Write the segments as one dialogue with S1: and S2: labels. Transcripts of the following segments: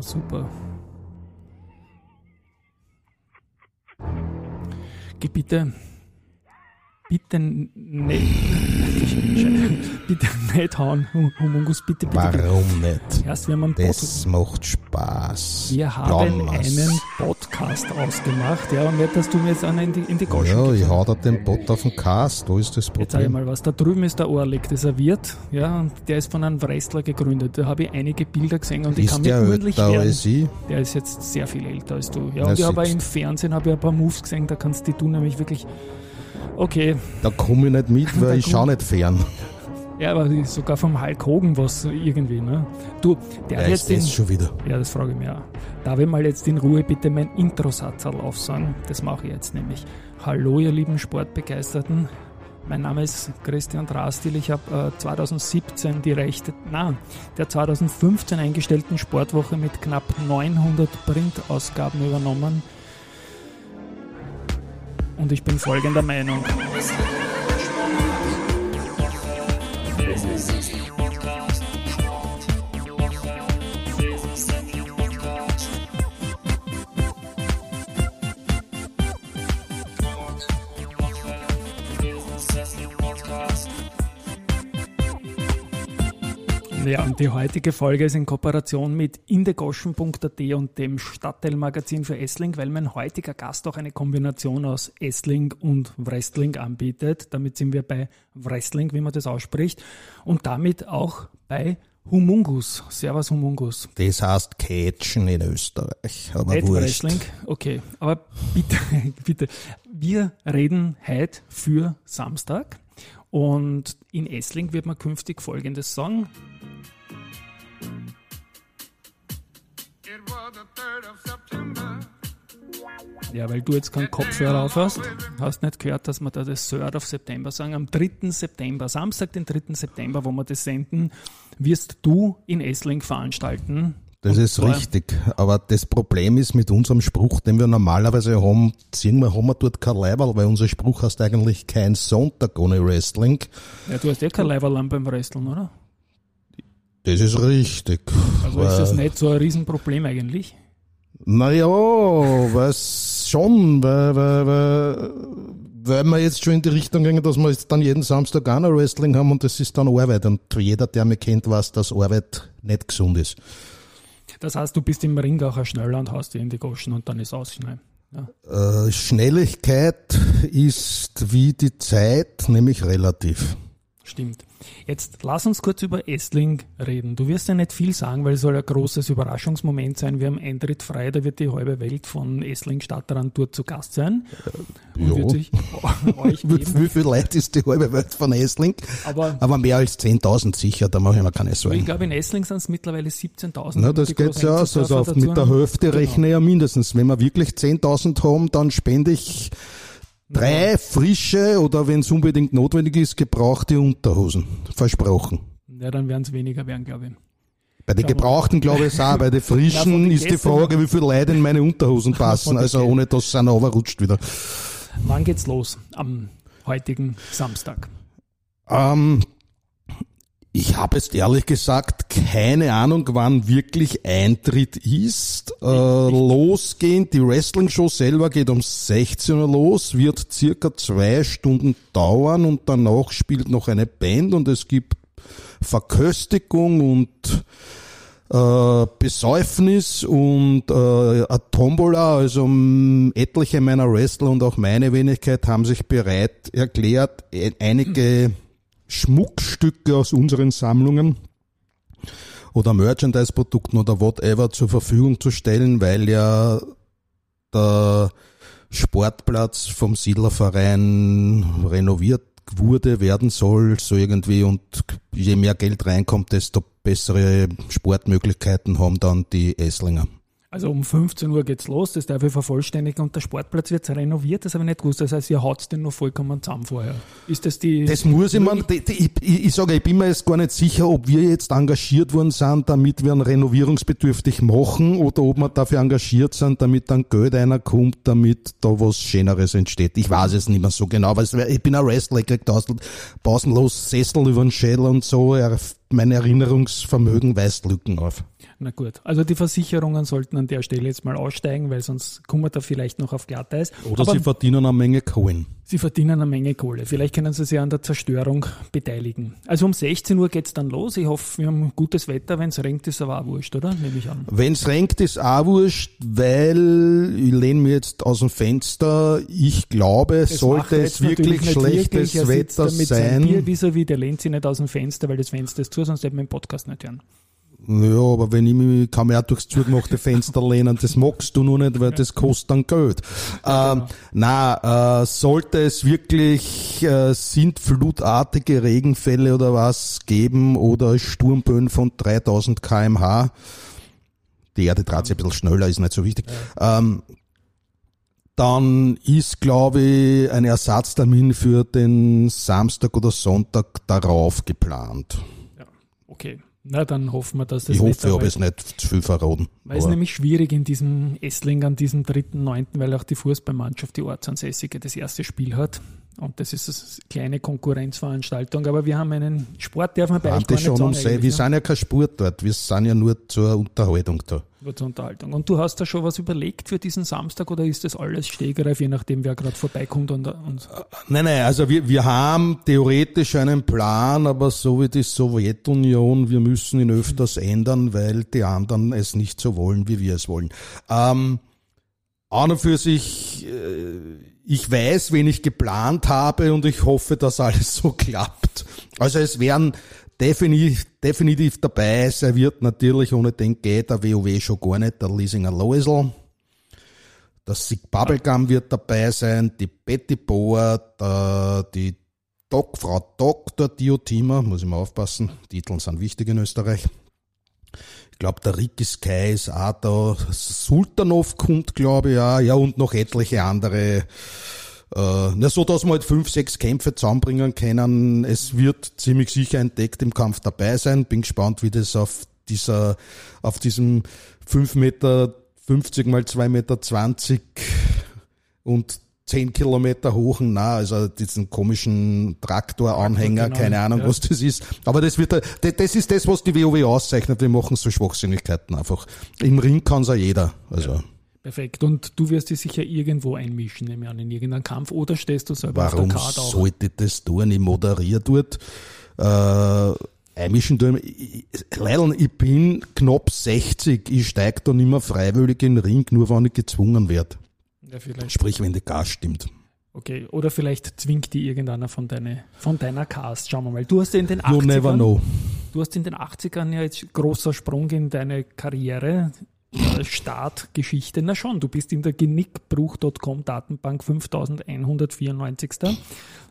S1: Super. Geh bitte, bitte nicht, bitte nicht hauen, Humungus, bitte, bitte.
S2: Warum nicht?
S1: Erst wir haben einen
S2: Das macht Spaß.
S1: Wir haben
S2: Blammers.
S1: einen Podcast ausgemacht, ja, und nicht, dass du mir jetzt einen in die, in die Goschen
S2: Ja, ich hau da den Bot auf den Cast, wo ist das
S1: Jetzt sag ich
S2: Problem?
S1: mal was. Da drüben ist der Orlik, das er wird, ja, und der ist von einem Wrestler gegründet. Da habe ich einige Bilder gesehen und ich kann
S2: Ist
S1: mir
S2: der
S1: ordentlich
S2: älter
S1: werden.
S2: als ich?
S1: Der ist jetzt sehr viel älter als du. Ja, und ich habe im Fernsehen habe ich ein paar Moves gesehen, da kannst die du nämlich wirklich. Okay,
S2: Da komme ich nicht mit, weil ich schau nicht fern.
S1: ja, aber sogar vom Hulk Hogan was irgendwie, ne? Du, der
S2: Ja,
S1: hat
S2: ist
S1: jetzt den,
S2: schon wieder.
S1: Ja, das frage ich mich auch. Darf ich mal jetzt in Ruhe bitte mein Intro-Satz aufsagen? Das mache ich jetzt nämlich. Hallo, ihr lieben Sportbegeisterten. Mein Name ist Christian Drastil. Ich habe äh, 2017 die Rechte, na, der 2015 eingestellten Sportwoche mit knapp 900 Printausgaben übernommen. Und ich bin folgender Meinung. Ja, und die heutige Folge ist in Kooperation mit indegoschen.at und dem Stadtteilmagazin für Essling, weil mein heutiger Gast auch eine Kombination aus Essling und Wrestling anbietet. Damit sind wir bei Wrestling, wie man das ausspricht, und damit auch bei Humungus. Servus Humungus.
S2: Das heißt Catchen in Österreich. Aber
S1: Nicht
S2: wurscht.
S1: Wrestling, okay. Aber bitte, bitte, wir reden heute für Samstag und in Essling wird man künftig Folgendes sagen. Ja, weil du jetzt keinen Kopfhörer auf hast, hast nicht gehört, dass wir da das 3rd of September sagen. Am 3. September, Samstag, den 3. September, wo wir das senden, wirst du in Essling veranstalten.
S2: Das
S1: Und
S2: ist richtig. Aber das Problem ist mit unserem Spruch, den wir normalerweise haben, ziehen wir, haben wir dort kein Leiberl, weil unser Spruch heißt eigentlich kein Sonntag ohne Wrestling.
S1: Ja, du hast eh kein Leiberlamm beim Wresteln, oder?
S2: Das ist richtig.
S1: Also ist das nicht so ein Riesenproblem eigentlich.
S2: Naja, was schon, weil, weil, weil, weil wir jetzt schon in die Richtung gehen, dass wir jetzt dann jeden Samstag auch noch Wrestling haben und das ist dann Arbeit. Und jeder, der mich kennt, weiß, dass Arbeit nicht gesund ist.
S1: Das heißt, du bist im Ring auch ein schneller und haust dir in die Goschen und dann ist ausschneiden. Ja.
S2: Äh, Schnelligkeit ist wie die Zeit, nämlich relativ.
S1: Stimmt. Jetzt lass uns kurz über Essling reden. Du wirst ja nicht viel sagen, weil es soll ein großes Überraschungsmoment sein. Wir haben Eintritt frei, da wird die halbe Welt von Essling Stadtrand dort zu Gast sein. Und
S2: ja.
S1: wird sich euch
S2: Wie,
S1: geben.
S2: wie viel Leute ist die halbe Welt von Essling?
S1: Aber
S2: Aber mehr als 10.000 sicher, da mache ich mir keine
S1: ich
S2: Sorgen.
S1: glaube, in Essling sind es mittlerweile 17.000.
S2: Na, das geht ja aus. Also mit der Hälfte
S1: Genau.
S2: rechne ich ja mindestens. Wenn wir wirklich 10.000 haben, dann spende ich drei frische oder wenn es unbedingt notwendig ist, gebrauchte Unterhosen. Versprochen.
S1: Ja, dann werden es weniger werden, glaube ich.
S2: Bei den. Gebrauchten glaube ich es auch. Bei den Frischen ist die Frage, wie viele Leute in meine Unterhosen passen. Also ohne dass es einer runterrutscht wieder.
S1: Wann geht's los? Am heutigen Samstag.
S2: Ähm, ich habe jetzt ehrlich gesagt keine Ahnung, wann wirklich Eintritt ist. Äh, losgehen, die Wrestling-Show selber geht um 16 Uhr los, wird circa zwei Stunden dauern und danach spielt noch eine Band und es gibt Verköstigung und äh, Besäufnis und äh, eine Tombola, also etliche meiner Wrestler und auch meine Wenigkeit haben sich bereit erklärt, einige Schmuckstücke aus unseren Sammlungen oder Merchandise-Produkten oder whatever zur Verfügung zu stellen, weil ja der Sportplatz vom Siedlerverein renoviert wurde, werden soll, so irgendwie und je mehr Geld reinkommt, desto bessere Sportmöglichkeiten haben dann die Esslinger.
S1: Also um 15 Uhr geht's los, das darf ich vervollständigen und der Sportplatz wird renoviert, das habe ich nicht gewusst. Das heißt, ihr haut den noch vollkommen zusammen vorher. Ist das die.
S2: Das muss ich, die- ich, ich, ich sage, ich bin mir jetzt gar nicht sicher, ob wir jetzt engagiert worden sind, damit wir ihn renovierungsbedürftig machen oder ob wir dafür engagiert sind, damit dann Geld einer kommt, damit da was Schöneres entsteht. Ich weiß es nicht mehr so genau, weil ich bin ein Wrestler, ich krieg pausenlos Sessel über den Schädel und so. Er- Mein Erinnerungsvermögen weist Lücken auf.
S1: Na gut, also die Versicherungen sollten an der Stelle jetzt mal aussteigen, weil sonst kommen wir da vielleicht noch auf Glatteis.
S2: Oder
S1: Aber
S2: sie verdienen eine Menge Kohlen.
S1: sie verdienen eine Menge Kohle. Vielleicht können sie sich an der Zerstörung beteiligen. Also um 16 Uhr geht's dann los. Ich hoffe, wir haben gutes Wetter. Wenn es regnet, ist aber auch wurscht, oder? Nehme ich an.
S2: Wenn's renkt, ist auch wurscht, weil ich lehne mir jetzt aus dem Fenster. Ich glaube,
S1: Das
S2: sollte es wirklich schlechtes
S1: wirklich. Er
S2: Wetter
S1: mit seinem Bier
S2: sein.
S1: vis-à-vis, der lehnt sich nicht aus dem Fenster, weil das Fenster ist zu, sonst hätten wir den Podcast nicht hören.
S2: Ja, aber wenn ich mich, kann mich durchs zugemachte Fenster lehnen, das magst du nur nicht, weil das kostet dann Geld. Ähm, na, äh, sollte es wirklich äh, sintflutartige Regenfälle oder was geben oder Sturmböen von 3000 kmh, die Erde dreht sich ein bisschen schneller, ist nicht so wichtig, ähm, dann ist, glaube ich, ein Ersatztermin für den Samstag oder Sonntag darauf geplant.
S1: Okay. Na, dann hoffen wir, dass das
S2: Ich hoffe, ich habe es nicht zu viel verraten.
S1: Weil es nämlich schwierig in diesem Essling an diesem 3.9., weil auch die Fußballmannschaft, die Ortsansässige, das erste Spiel hat. Und das ist eine kleine Konkurrenzveranstaltung. Aber wir haben einen Sport, darf man bei euch gar
S2: schon um sei,
S1: eigentlich,
S2: Wir sind ja kein Sport dort, wir sind ja nur zur Unterhaltung da.
S1: Nur zur Unterhaltung. Und du hast da schon was überlegt für diesen Samstag oder ist das alles Stehgreif, je nachdem, wer gerade vorbeikommt und, und
S2: Nein, nein, also wir, wir haben theoretisch einen Plan, aber so wie die Sowjetunion, wir müssen ihn öfters ändern, weil die anderen es nicht so wollen, wie wir es wollen. Ähm, an und für sich, äh, ich weiß, wen ich geplant habe und ich hoffe, dass alles so klappt. Also es werden definitiv, definitiv dabei, serviert natürlich, ohne den geht der WoW schon gar nicht, der Leasinger Loisel. Das Sig Bubblegum wird dabei sein, die Betty Boer, der, die Doc, Frau Dr. Diotima, muss ich mal aufpassen, Titeln sind wichtig in Österreich. Ich glaube, der Ricky Sky ist auch da, Sultanov kommt, glaube ich, auch, ja, und noch etliche andere. Äh, na, so dass wir halt fünf, sechs Kämpfe zusammenbringen können. Es wird ziemlich sicher entdeckt im Kampf dabei sein. Bin gespannt, wie das auf dieser, auf diesem fünf Meter 50 mal zwei Meter 20 und 10 Kilometer hohen, na, also diesen komischen Traktoranhänger,
S1: Genau,
S2: keine Ahnung,
S1: ja.
S2: was das ist. Aber das wird, das ist das, was die WoW auszeichnet. Wir machen so Schwachsinnigkeiten einfach. Im Ring kann's auch jeder. Also,
S1: perfekt. Und du wirst dich sicher irgendwo einmischen, nehme ich an, in irgendeinen Kampf oder stehst du selber
S2: warum
S1: auf der Karte auch?
S2: sollte ich das tun? Ich moderiere dort, äh, einmischen tun. Ich- ich- bin knapp 60. Ich steig da nicht mehr freiwillig in den Ring, nur wenn ich gezwungen werde.
S1: Ja, vielleicht.
S2: Sprich, wenn der Gas stimmt.
S1: Okay, oder vielleicht zwingt die irgendeiner von, deine, von deiner Cast. Schauen wir mal. Du hast in den
S2: You
S1: 80ern,
S2: never know.
S1: Du hast in den 80ern ja jetzt großer Sprung in deine Karriere, äh, Startgeschichte. Na schon, du bist in der Genickbruch.com Datenbank 5194.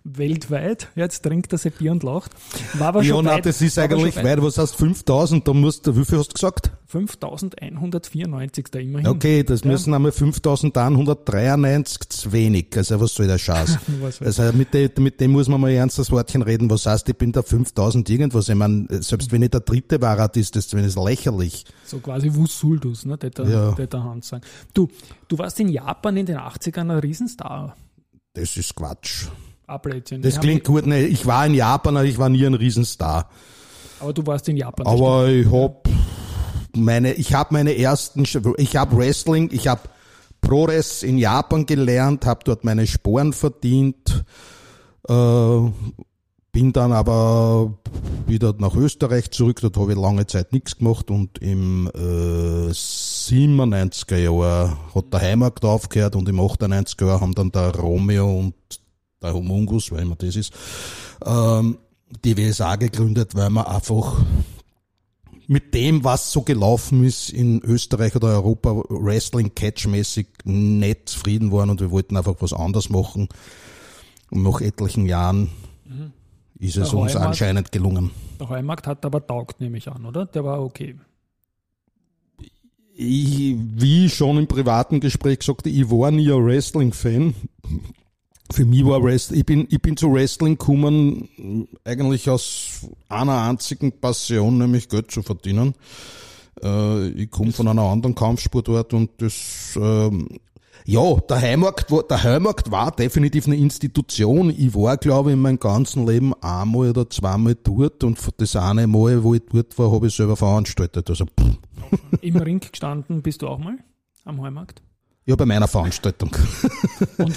S1: Weltweit. Jetzt trinkt er sein Bier und lacht. War aber
S2: Ja,
S1: schon
S2: nein,
S1: weit,
S2: das ist eigentlich
S1: weit.
S2: weit. Was heißt 5000? Da musst du, wie viel hast du gesagt?
S1: 5194. immerhin.
S2: Okay, das
S1: Ja.
S2: müssen einmal 5193 zu wenig. Also was soll der Scheiß? Also mit, dem, mit dem muss man mal ernst das Wortchen reden. Was heißt, ich bin da 5000 irgendwas? Ich meine, selbst wenn ich der dritte war, ist das zumindest lächerlich.
S1: So quasi Wusuldus, ne, der,
S2: Ja.
S1: der, der Hans sagen. Du, du warst in Japan in den 80ern ein Riesenstar.
S2: Das ist Quatsch.
S1: Ablädchen.
S2: Das klingt gut. Ne, ich war in Japan, aber ich war nie ein Riesenstar.
S1: Aber du warst in Japan.
S2: Aber ich hab meine, ich habe meine ersten, ich habe Wrestling, ich habe ProRes in Japan gelernt, habe dort meine Sporen verdient, äh, bin dann aber wieder nach Österreich zurück, dort habe ich lange Zeit nichts gemacht und im äh, 97er Jahr hat der Heimarkt aufgehört und im 98er Jahr haben dann der Romeo und der Homungus, weil immer das ist, ähm, die WSA gegründet, weil man einfach mit dem, was so gelaufen ist in Österreich oder Europa, Wrestling catchmäßig nicht zufrieden waren und wir wollten einfach was anderes machen. Und nach etlichen Jahren ist es
S1: Der
S2: uns
S1: Heumarkt-
S2: anscheinend gelungen.
S1: Der Heumarkt hat aber taugt, nehme ich an, oder? Der war okay.
S2: Ich, wie schon im privaten Gespräch gesagt, ich war nie ein Wrestling-Fan. Für mich war Wrestling, ich bin, ich bin zu Wrestling gekommen, eigentlich aus einer einzigen Passion, nämlich Geld zu verdienen. Äh, ich komme von einer anderen Kampfsportart und das, ähm, Ja, der Heimmarkt, war, der Heimmarkt war definitiv eine Institution. Ich war, glaube ich, in meinem ganzen Leben einmal oder zweimal dort und das eine Mal, wo ich dort war, habe ich selber veranstaltet. Also, pff.
S1: Im Ring gestanden bist du auch mal am Heumarkt?
S2: Ja, bei meiner Veranstaltung.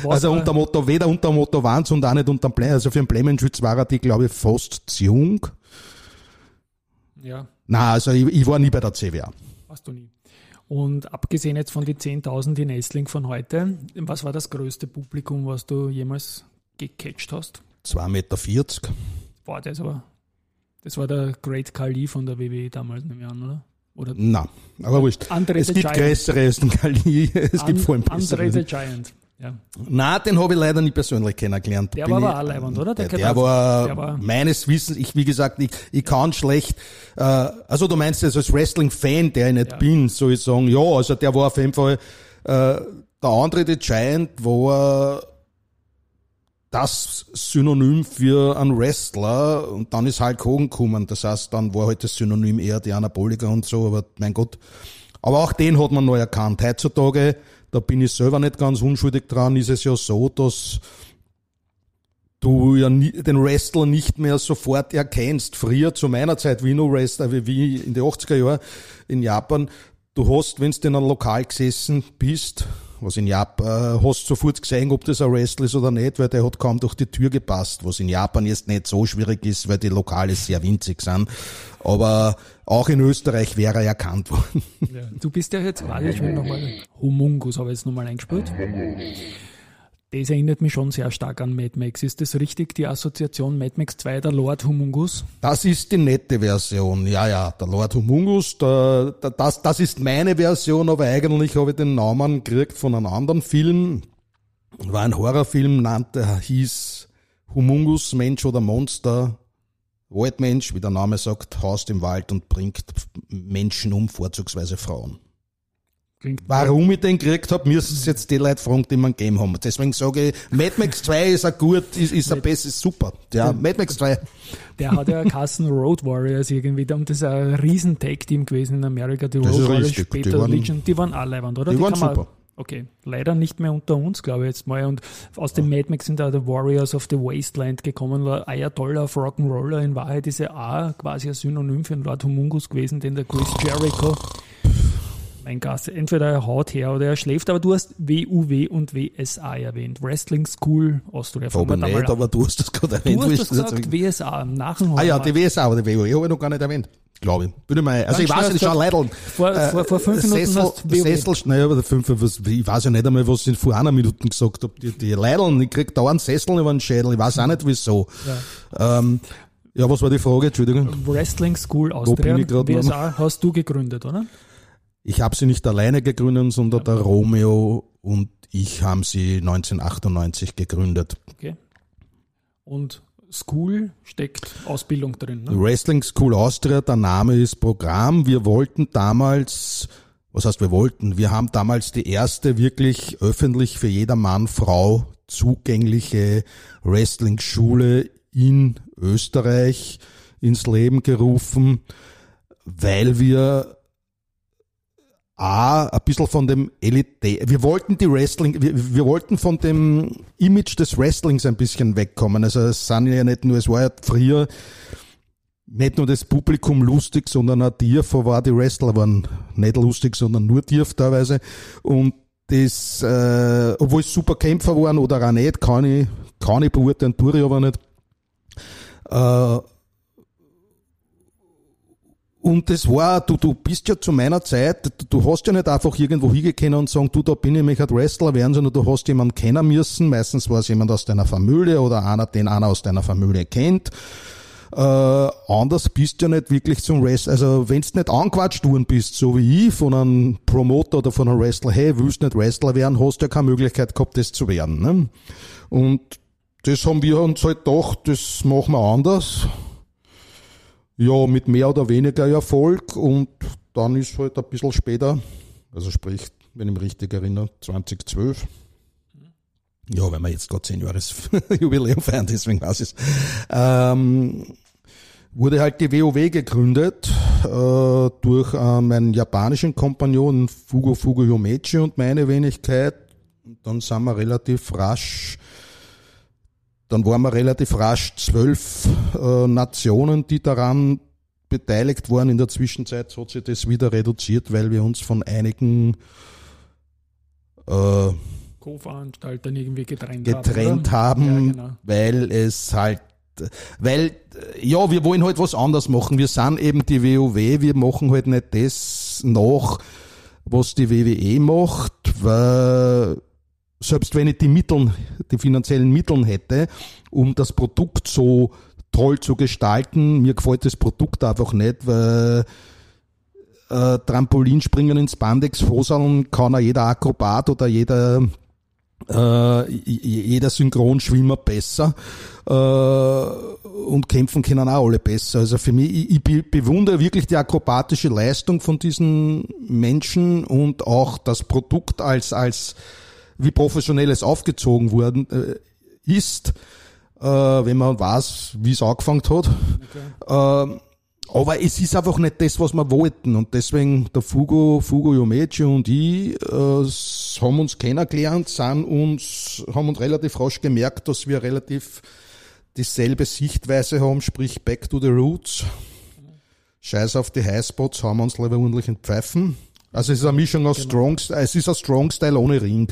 S2: Also
S1: war-
S2: unter Motto, weder unter Motto Wanz und auch nicht unter dem Blei. Also für den Bleimenschütz war er die, glaube ich, fast zu jung.
S1: Ja,
S2: Na, also ich, ich war nie bei der CWA.
S1: warst du nie. Und abgesehen jetzt von die 10.000 in Essling von heute, was war das größte Publikum, was du jemals gecatcht hast?
S2: 2,40 Meter.
S1: Boah, das aber, das war der Great Kali von der WWE damals, nehme ich an, oder? Oder
S2: Na, aber wurscht.
S1: Andre
S2: Es gibt
S1: Giant.
S2: größere als den Kali. Es gibt vor allem
S1: Andre the
S2: bessere.
S1: Giant. Ja.
S2: Na, den habe ich leider nicht persönlich kennengelernt.
S1: Der
S2: Bin
S1: war
S2: ich-
S1: aber auch leibend, oder?
S2: Der,
S1: Der
S2: der, war,
S1: Der war-
S2: meines Wissens, ich, wie gesagt, ich, ich kann schlecht, äh, also du meinst das als Wrestling-Fan, der ich nicht
S1: Ja.
S2: bin, soll ich sagen, ja, also der war auf jeden Fall, äh, der andere, The Giant, war das Synonym für einen Wrestler und dann ist Hulk Hogan gekommen. Das heißt, dann war halt das Synonym eher die Anabolika und so, aber mein Gott. Aber auch den hat man neu erkannt. Heutzutage, da bin ich selber nicht ganz unschuldig dran, ist es ja so, dass du ja den Wrestler nicht mehr sofort erkennst. Früher zu meiner Zeit, wie nur Wrestler, wie in den 80er Jahren in Japan, du hast, wenn du in einem Lokal gesessen bist, was in Japan, äh, hast sofort gesehen, ob das ein Wrestler ist oder nicht, weil der hat kaum durch die Tür gepasst, was in Japan jetzt nicht so schwierig ist, weil die Lokale sehr winzig sind. Aber auch in Österreich wäre er erkannt worden.
S1: Ja. Du bist ja jetzt gerade, ich will nochmal, Humungus habe ich jetzt nochmal eingespielt. Das erinnert mich schon sehr stark an Mad Max. Ist das richtig, die Assoziation Mad Max 2, der Lord Humungus?
S2: Das ist die nette Version. Ja, ja, der Lord Humungus, der, der, das, das ist meine Version, aber eigentlich habe ich den Namen gekriegt von einem anderen Film. War ein Horrorfilm, nannte, hieß Humungus, Mensch oder Monster. Waldmensch, wie der Name sagt, haust im Wald und bringt Menschen um, vorzugsweise Frauen.
S1: Klingt
S2: Warum ich den gekriegt habe, müssen es jetzt die Leute fragen, die mir Game haben. Deswegen sage ich, Mad Max 2 ist ein gut, ist, ist ein besser, ist super. Ja, Mad Max 2.
S1: Der hat ja Kassen Road Warriors irgendwie, und das ist ein riesen Tag-Team gewesen in Amerika, die
S2: Das
S1: Road Warriors,
S2: richtig. Die
S1: später
S2: waren-
S1: Legion, die waren alle oder?
S2: Die waren
S1: kann man-
S2: super.
S1: Okay, leider nicht mehr unter uns, glaube ich jetzt mal. Und aus dem Mad Max sind da die Warriors of the Wasteland gekommen, war Ayatollah of Rock'n'Roller in Wahrheit ist ja auch quasi ein Synonym für den Lord Humungus gewesen, den der Chris Jericho mein Gast, entweder er haut her oder er schläft, aber du hast WUW und WSA erwähnt. Wrestling School Austria.
S2: Aber nicht, aber du hast das gerade erwähnt.
S1: Du
S2: wo
S1: hast das gesagt, WSA, nach dem
S2: Ah ja, die WSA, aber die WoW habe ich noch gar nicht erwähnt. Glaube ich. Bin ich mal, also ich weiß nicht, schau
S1: hast du-
S2: Leidl.
S1: Vor, vor, vor fünf Minuten
S2: Sessel,
S1: hast du WoW.
S2: Sessel, naja, aber fünf, was, ich weiß ja nicht einmal, was ich vor einer Minute gesagt habe. Die, die Leidl, ich krieg dauernd Sessel über den Schädel, ich weiß auch nicht wieso. Ja, ähm, ja was war die Frage? Entschuldigung.
S1: Wrestling School Austria,
S2: bin ich grad noch?
S1: WSA, hast du gegründet, oder?
S2: Ich habe sie nicht alleine gegründet, sondern der Romeo und ich haben sie 1998 gegründet.
S1: Okay. Und School steckt Ausbildung drin, ne?
S2: Wrestling School Austria, der Name ist Programm. Wir wollten damals, was heißt wir wollten, wir haben damals die erste wirklich öffentlich für jeder Mann, Frau zugängliche Wrestling-Schule in Österreich ins Leben gerufen, weil wir A, ein bisschen von dem Elite, wir wollten die Wrestling, wir, wir wollten von dem Image des Wrestlings ein bisschen wegkommen. Also es sind ja nicht nur, es war ja früher nicht nur das Publikum lustig, sondern auch Tief, war die Wrestler waren nicht lustig, sondern nur Tief teilweise. Und das, äh, obwohl es super Kämpfer waren oder auch nicht, kann ich, kann ich beurteilen, tue ich aber nicht. Äh, und das war, du, du bist ja zu meiner Zeit, du, du hast ja nicht einfach irgendwo hingehen und sagen, du, da bin ich, mich halt Wrestler werden, sondern du hast jemanden kennen müssen. Meistens war es jemand aus deiner Familie oder einer, den einer aus deiner Familie kennt. Äh, anders bist du ja nicht wirklich zum Wrestler. Also wenn du nicht angequatscht worden bist, so wie ich, von einem Promoter oder von einem Wrestler, hey, willst du nicht Wrestler werden, hast du ja keine Möglichkeit gehabt, das zu werden. Ne? Und das haben wir uns halt gedacht, das machen wir anders ja, mit mehr oder weniger Erfolg und dann ist halt ein bisschen später, also sprich, wenn ich mich richtig erinnere, 2012. Ja, wenn wir jetzt gerade zehn Jahres Jubiläum feiern, deswegen weiß ich ähm, wurde halt die WoW gegründet äh, durch äh, meinen japanischen Kompagnon Fugo Fugo Yomechi und meine Wenigkeit. Dann sind wir relativ rasch, dann waren wir relativ rasch zwölf äh, Nationen, die daran beteiligt waren. In der Zwischenzeit hat sich das wieder reduziert, weil wir uns von einigen äh,
S1: Co-Veranstaltern irgendwie getrennt,
S2: getrennt
S1: haben,
S2: haben,
S1: Ja, genau.
S2: weil es halt, weil, ja, wir wollen halt was anderes machen. Wir sind eben die WoW, wir machen halt nicht das nach, was die WWE macht, weil selbst wenn ich die Mittel, die finanziellen Mittel hätte, um das Produkt so toll zu gestalten, mir gefällt das Produkt einfach nicht, weil äh, Trampolinspringen ins Spandex Hoseln kann auch jeder Akrobat oder jeder äh, jeder Synchronschwimmer besser äh, und kämpfen können auch alle besser. Also für mich, ich, ich be- bewundere wirklich die akrobatische Leistung von diesen Menschen und auch das Produkt als als wie professionell es aufgezogen worden äh, ist, äh, wenn man weiß, wie es angefangen hat. Ähm, aber es ist einfach nicht das, was wir wollten. Und deswegen der Fugo, Fugo Yomechi und ich äh, haben uns kennengelernt, sind uns, haben uns relativ rasch gemerkt, dass wir relativ dieselbe Sichtweise haben, sprich back to the roots. Scheiß auf die Highspots, haben wir uns lieber ordentlich entpfeifen. Also es ist eine Mischung aus Strong, es ist ein Strong Style ohne Ring.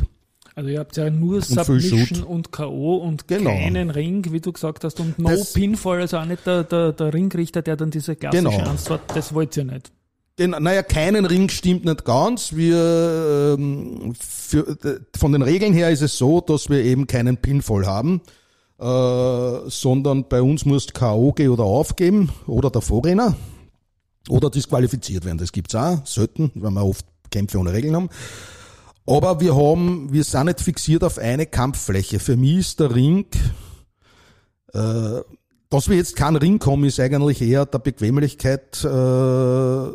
S1: Also ihr habt ja nur
S2: viel
S1: Submission und K.O. und
S2: Genau.
S1: keinen Ring, wie du gesagt hast, und no
S2: Das-
S1: Pinfall, also auch nicht der, der, der Ringrichter, der dann diese klassische
S2: Genau.
S1: Antwort, das wollt ihr nicht.
S2: Den, naja, keinen Ring stimmt nicht ganz. Wir ähm, für, von den Regeln her ist es so, dass wir eben keinen Pinfall haben, äh, sondern bei uns muss K.O. gehen oder aufgeben oder der Vorrenner oder disqualifiziert werden. Das gibt's auch selten, weil wir oft Kämpfe ohne Regeln haben. Aber wir haben, wir sind nicht fixiert auf eine Kampffläche. Für mich ist der Ring äh, dass wir jetzt keinen Ring kommen, ist eigentlich eher der Bequemlichkeit äh,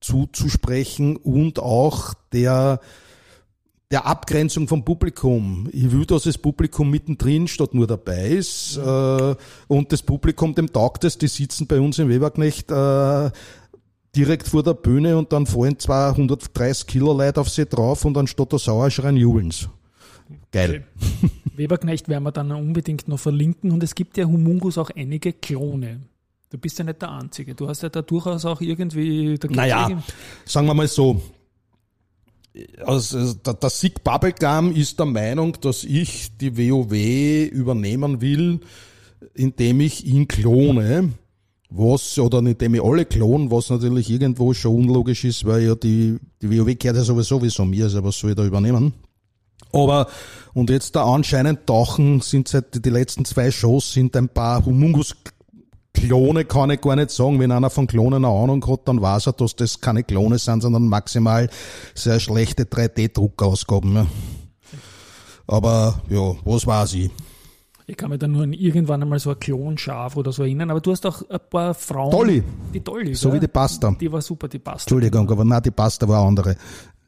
S2: zuzusprechen und auch der der Abgrenzung vom Publikum. Ich will, dass das Publikum mittendrin statt nur dabei ist. Äh, und das Publikum, dem taugt es, die sitzen bei uns im Weberknecht äh, direkt vor der Bühne und dann fallen 230 Kilo Leute auf sie drauf und anstatt der Sauerschreien jubeln's. Geil.
S1: Weberknecht werden wir dann unbedingt noch verlinken und es gibt ja Humungus auch einige Klone. Du bist ja nicht der Einzige. Du hast ja da durchaus auch irgendwie...
S2: Naja,
S1: irgendwie-
S2: sagen wir mal so. Also, der, der Sick Bubblegum ist der Meinung, dass ich die WoW übernehmen will, indem ich ihn klone. Was, oder indem ich alle klonen, was natürlich irgendwo schon unlogisch ist, weil ja die, die WoW gehört ja sowieso wie so mir, also was soll ich da übernehmen? Aber, und jetzt da anscheinend tauchen, sind seit die letzten zwei Shows sind ein paar Humungus Klone kann ich gar nicht sagen. Wenn einer von Klonen eine Ahnung hat, dann weiß er, dass das keine Klone sind, sondern maximal sehr schlechte 3D-Druckausgaben. Ja. Aber ja, was weiß ich.
S1: Ich kann mir dann nur an irgendwann einmal so ein Klonschaf oder so erinnern, aber du hast auch ein paar Frauen.
S2: Dolly.
S1: Die Dolly.
S2: So
S1: gell?
S2: wie die Pasta.
S1: Die war super, die Pasta.
S2: Entschuldigung, aber nein, die Pasta war eine andere.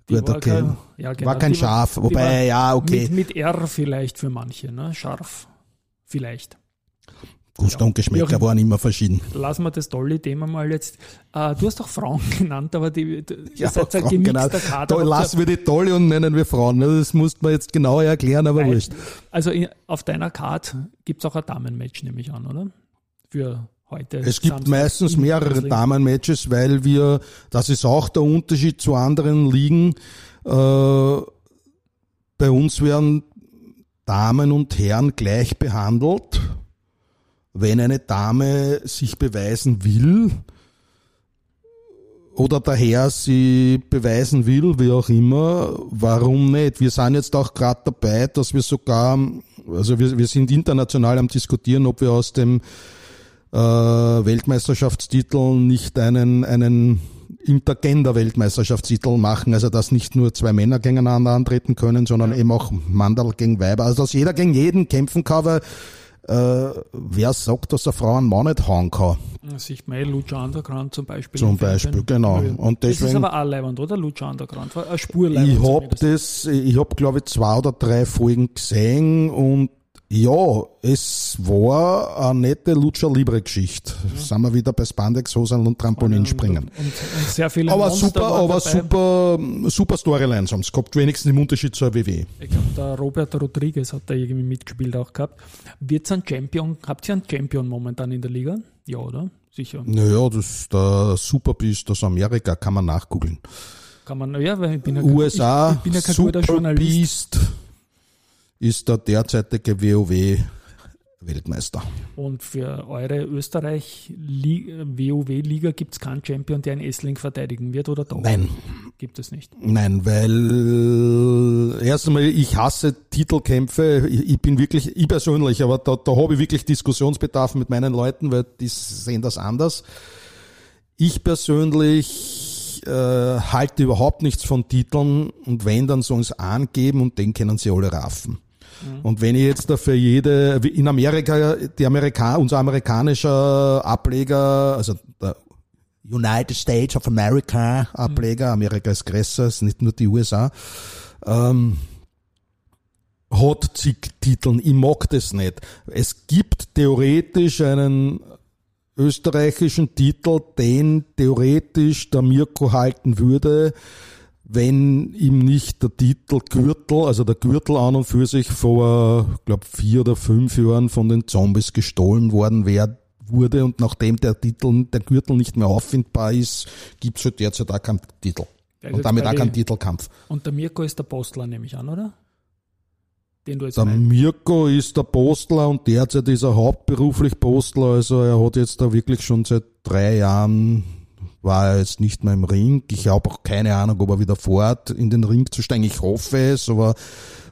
S1: Die
S2: Gut,
S1: war
S2: okay.
S1: kein- ja, genau,
S2: War kein
S1: die
S2: Schaf,
S1: die
S2: wobei, ja, okay.
S1: Mit, mit R vielleicht für manche, ne? Scharf. Vielleicht.
S2: Gusto und
S1: Wie
S2: Geschmäcker
S1: auch-
S2: waren immer verschieden.
S1: Lassen wir das Dolly-Thema mal jetzt. Äh, du hast doch Frauen genannt, aber die, die ihr seid ein
S2: Frauen,
S1: gemixter
S2: genau.
S1: Kader.
S2: Da lassen wir die Tolle und nennen wir Frauen. Das musste man jetzt genauer erklären, aber
S1: Nein.
S2: wurscht.
S1: Also in- auf deiner Card gibt's auch ein Damenmatch, nehme ich an, oder? Für heute.
S2: Es gibt
S1: Samstag
S2: meistens mehrere. Damenmatches, weil wir, das ist auch der Unterschied zu anderen Ligen, äh, bei uns werden Damen und Herren gleich behandelt. Wenn eine Dame sich beweisen will oder der Herr sie beweisen will, wie auch immer, warum nicht? Wir sind jetzt auch gerade dabei, dass wir sogar, also wir, wir sind international am diskutieren, ob wir aus dem äh, Weltmeisterschaftstitel nicht einen, einen Intergender-Weltmeisterschaftstitel machen, also dass nicht nur zwei Männer gegeneinander antreten können, sondern eben auch Mandal gegen Weiber, also dass jeder gegen jeden kämpfen kann, weil äh, wer sagt, dass eine Frau einen Mann nicht hauen kann?
S1: Man eh Lucha Underground zum Beispiel.
S2: Zum. Beispiel, genau. Und
S1: das ist
S2: deswegen-
S1: aber auch leibend, oder? Lucha Underground. Eine Spur
S2: Ich hab
S1: zumindest.
S2: das, ich hab glaube ich zwei oder drei Folgen gesehen und Ja, es war eine nette Lucha Libre Geschichte. Sind wir wieder bei Spandex Hosen und Trampolinspringen.
S1: Und, und, und sehr viele
S2: Aber
S1: Monster
S2: super, aber
S1: dabei.
S2: super, super Storylines haben sie gehabt, wenigstens im Unterschied zur WW.
S1: Ich glaube, der Robert Rodriguez hat da irgendwie mitgespielt auch gehabt. Wird's ein Champion? Habt ihr einen Champion momentan in der Liga? Ja, oder? Sicher.
S2: Naja, das ist der Superbeast aus Amerika, kann man nachgoogeln.
S1: Kann man, ja, weil ich bin ja,
S2: USA,
S1: ich, ich bin ja kein guter Journalist.
S2: Superbeast ist der derzeitige WoW-Weltmeister.
S1: Und für eure Österreich-WoW-Liga gibt es keinen Champion, der in Essling verteidigen wird, oder doch?
S2: Nein,
S1: Gibt es nicht.
S2: Nein, weil erst einmal, ich hasse Titelkämpfe. Ich, bin wirklich, ich persönlich, aber da, da habe ich wirklich Diskussionsbedarf mit meinen Leuten, weil die sehen das anders. Ich persönlich äh, halte überhaupt nichts von Titeln und wenn, dann sollen sie angeben und den können sie alle raffen. Und wenn ich jetzt dafür jede, wie in Amerika, die Amerika, unser amerikanischer Ableger, also der United States of America Ableger, Amerika ist größer, ist nicht nur die USA, ähm, hat zig Titeln. Ich mag das nicht. Es gibt theoretisch einen österreichischen Titel, den theoretisch der Mirko halten würde, wenn ihm nicht der Titel Gürtel, also der Gürtel an und für sich vor, glaube vier oder fünf Jahren von den Zombies gestohlen worden wär, wurde und nachdem der Titel, der Gürtel nicht mehr auffindbar ist, gibt's halt derzeit auch keinen Titel.
S1: Der ist
S2: Und damit auch keinen Titelkampf.
S1: Und der Mirko ist der Postler, nehme ich an, oder? Den du jetzt
S2: Der
S1: meinst.
S2: Mirko ist der Postler und derzeit ist er hauptberuflich Postler, also er hat jetzt da wirklich schon seit drei Jahren war er jetzt nicht mehr im Ring. Ich habe auch keine Ahnung, ob er wieder fort in den Ring zu steigen. Ich hoffe es, aber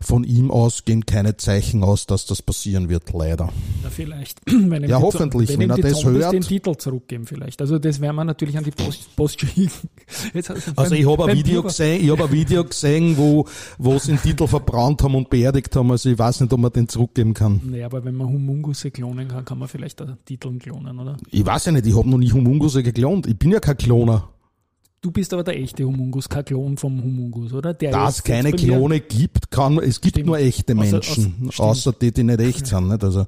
S2: von ihm aus gehen keine Zeichen aus, dass das passieren wird, leider.
S1: Ja, vielleicht. Wenn
S2: Ja, hoffentlich,
S1: wenn,
S2: wenn er
S1: die
S2: das
S1: Zombies
S2: hört.
S1: den Titel zurückgeben vielleicht. Also das werden wir natürlich an die Post, Post schicken. Jetzt,
S2: Also
S1: beim-
S2: ich habe ein Video gesehen, ich habe ein Video gesehen, wo, wo sie den Titel verbrannt haben und beerdigt haben. Also ich weiß nicht, ob man den zurückgeben kann.
S1: Naja, aber wenn man Humungusse klonen kann, kann man vielleicht den Titel klonen, oder?
S2: Ich weiß ja nicht, ich habe noch nie Humungusse geklont. Ich bin ja kein Kloner.
S1: Du bist aber der echte Humungus, kein Klon vom Humungus, oder? Der
S2: Da es keine Klone gibt, kann, es gibt
S1: Stimmt.
S2: nur echte
S1: Außer-
S2: Menschen,
S1: außer- stimmt.
S2: außer die, die nicht echt sind, nicht? Also,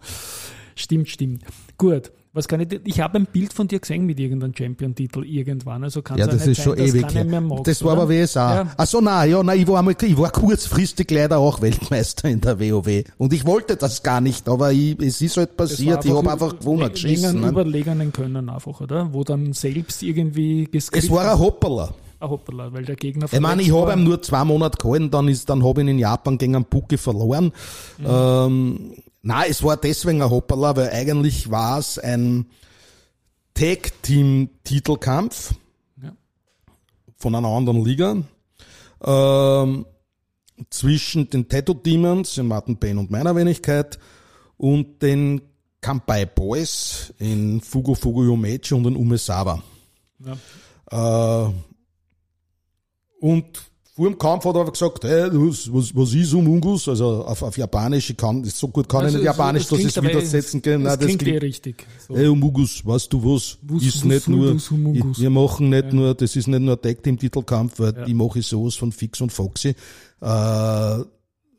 S1: Stimmt, stimmt. Gut. Was kann ich, ich habe ein Bild von dir gesehen mit irgendeinem Champion-Titel irgendwann, also kann
S2: ja, das
S1: nicht
S2: ist
S1: sein,
S2: schon ewig
S1: magst,
S2: Das war
S1: oder?
S2: aber WSA.
S1: Ja.
S2: Ach so, nein, ja, nein, ich war einmal, ich war kurzfristig leider auch Weltmeister in der WoW. Und ich wollte das gar nicht, aber ich, es ist halt passiert, ich habe einfach gewonnen, geschissen. ne?
S1: überlegenen Können einfach, oder? Wo dann selbst irgendwie geskript
S2: Es war ein Hopperler.
S1: Ah, hoppala, weil der Gegner
S2: Ich meine, ich habe ihm nur zwei Monate gehalten, dann ist, dann habe ich ihn in Japan gegen einen Pucke verloren. Ähm, nein, es war deswegen ein Hoppala, weil eigentlich war es ein Tag-Team-Titelkampf
S1: Ja.
S2: von einer anderen Liga. Ähm, zwischen den Tattoo Demons in Martin Payne und meiner Wenigkeit und den Kampai Boys in Fugo Fugo Yomechi und in Umesawa.
S1: Ja.
S2: Äh, und vor dem Kampf hat er aber gesagt, hey, was, was, was ist Umungus? Also auf, auf Japanisch, ich kann, so gut kann
S1: Also,
S2: ich nicht Japanisch, dass ich es
S1: eh-
S2: widersetzen kann.
S1: Das
S2: das
S1: klingt eh
S2: klingt,
S1: richtig. So.
S2: hey Umungus, weißt du was?
S1: Was-
S2: ist
S1: was
S2: nicht nur,
S1: das, Humungus?
S2: wir machen nicht nur, das ist nicht nur Tag Team Titelkampf, weil
S1: Ja.
S2: ich mache sowas von Fix und Foxy. Äh,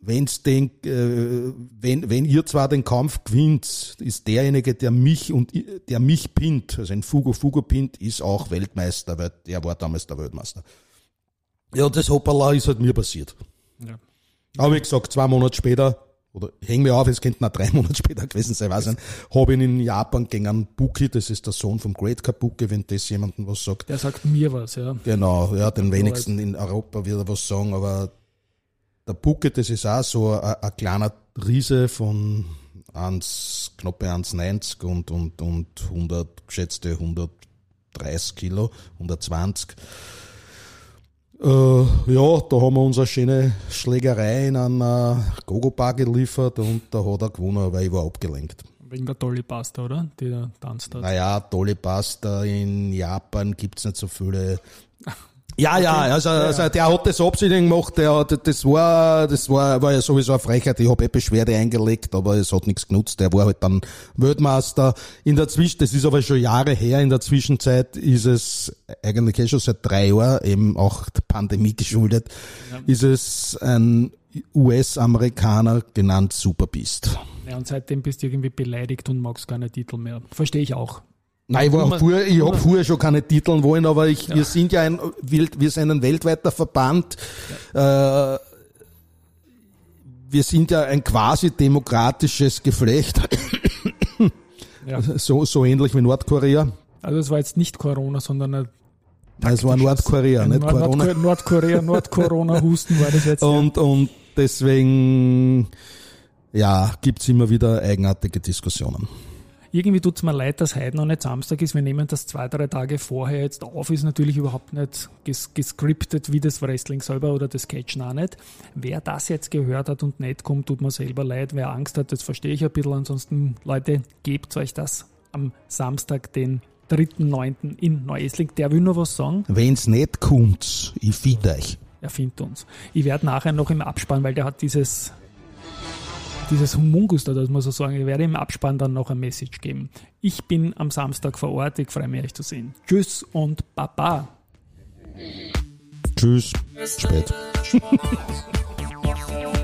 S2: wenn's den, äh, wenn, wenn ihr zwar den Kampf gewinnt, ist derjenige, der mich und der mich pinnt, also ein Fugo Fugo pinnt, ist auch Weltmeister, weil der war damals der Weltmeister. Ja, das Hoppala ist halt mir passiert.
S1: Ja.
S2: Aber wie gesagt, zwei Monate später, oder häng mir auf, es könnten auch drei Monate später gewesen sein, weiß nicht, habe ich ihn in Japan gegen einen Buki, das ist der Sohn vom Great Kabuki, wenn das jemandem was sagt.
S1: Der sagt mir was, ja.
S2: Genau, ja, den wenigsten in Europa wird er was sagen, aber der Bucke, das ist auch so ein, ein kleiner Riese von 1, knappe 1,90 und, und, und 100, geschätzte 130 Kilo, 120. Äh, ja, da haben wir uns eine schöne Schlägerei in einer Gogo-Bar geliefert und da hat er gewonnen, weil ich war abgelenkt.
S1: Wegen der Dolly Pasta, oder? Die da tanzt hat.
S2: Naja, tolle Pasta. In Japan gibt's nicht so viele. Ja, ja, also, also der hat das absichtlich gemacht, der hat, das war, das war, war ja sowieso eine Frechheit. Ich habe eh Beschwerde eingelegt, aber es hat nichts genutzt. Der war halt dann Weltmeister. In der Zwischen, das ist aber schon Jahre her, in der Zwischenzeit ist es eigentlich eh schon seit drei Jahren, eben auch der Pandemie geschuldet, ist es ein US-Amerikaner genannt Superbeast.
S1: Ja, und seitdem bist du irgendwie beleidigt und magst keine Titel mehr. Verstehe ich auch.
S2: Nein, ich, war
S1: Nummer-
S2: vorher, ich habe vorher schon keine Titeln wollen, aber ich, wir sind ja ein, wir sind ein weltweiter Verband. Äh, wir sind ja ein quasi demokratisches Geflecht,
S1: Ja.
S2: so, so ähnlich wie Nordkorea.
S1: Also es war jetzt nicht Corona, sondern ein
S2: Nein, es war Nordkorea, nicht
S1: Nord-
S2: Corona.
S1: Nordkorea, Nordkorea, Nordcorona-Husten war das jetzt. ja.
S2: Und, und deswegen, ja, gibt's immer wieder eigenartige Diskussionen.
S1: Irgendwie tut's mir leid, dass heute noch nicht Samstag ist. Wir nehmen das zwei, drei Tage vorher jetzt auf. Ist natürlich überhaupt nicht ges gescriptet wie das Wrestling selber oder das Catchen auch nicht. Wer das jetzt gehört hat und nicht kommt, tut mir selber leid. Wer Angst hat, das verstehe ich ein bisschen. Ansonsten, Leute, gebt euch das am Samstag, den 3.9. in Neuesling. Der will nur was sagen.
S2: Wenn's nicht kommt, ich find euch.
S1: Er findet uns. Ich werde nachher noch im Abspann, weil der hat dieses, dieses Humungus da, das muss man so sagen. Ich werde im Abspann dann noch ein Message geben. Ich bin am Samstag vor Ort. Ich freue mich, euch zu sehen. Tschüss und Baba.
S2: Tschüss.
S3: Spät.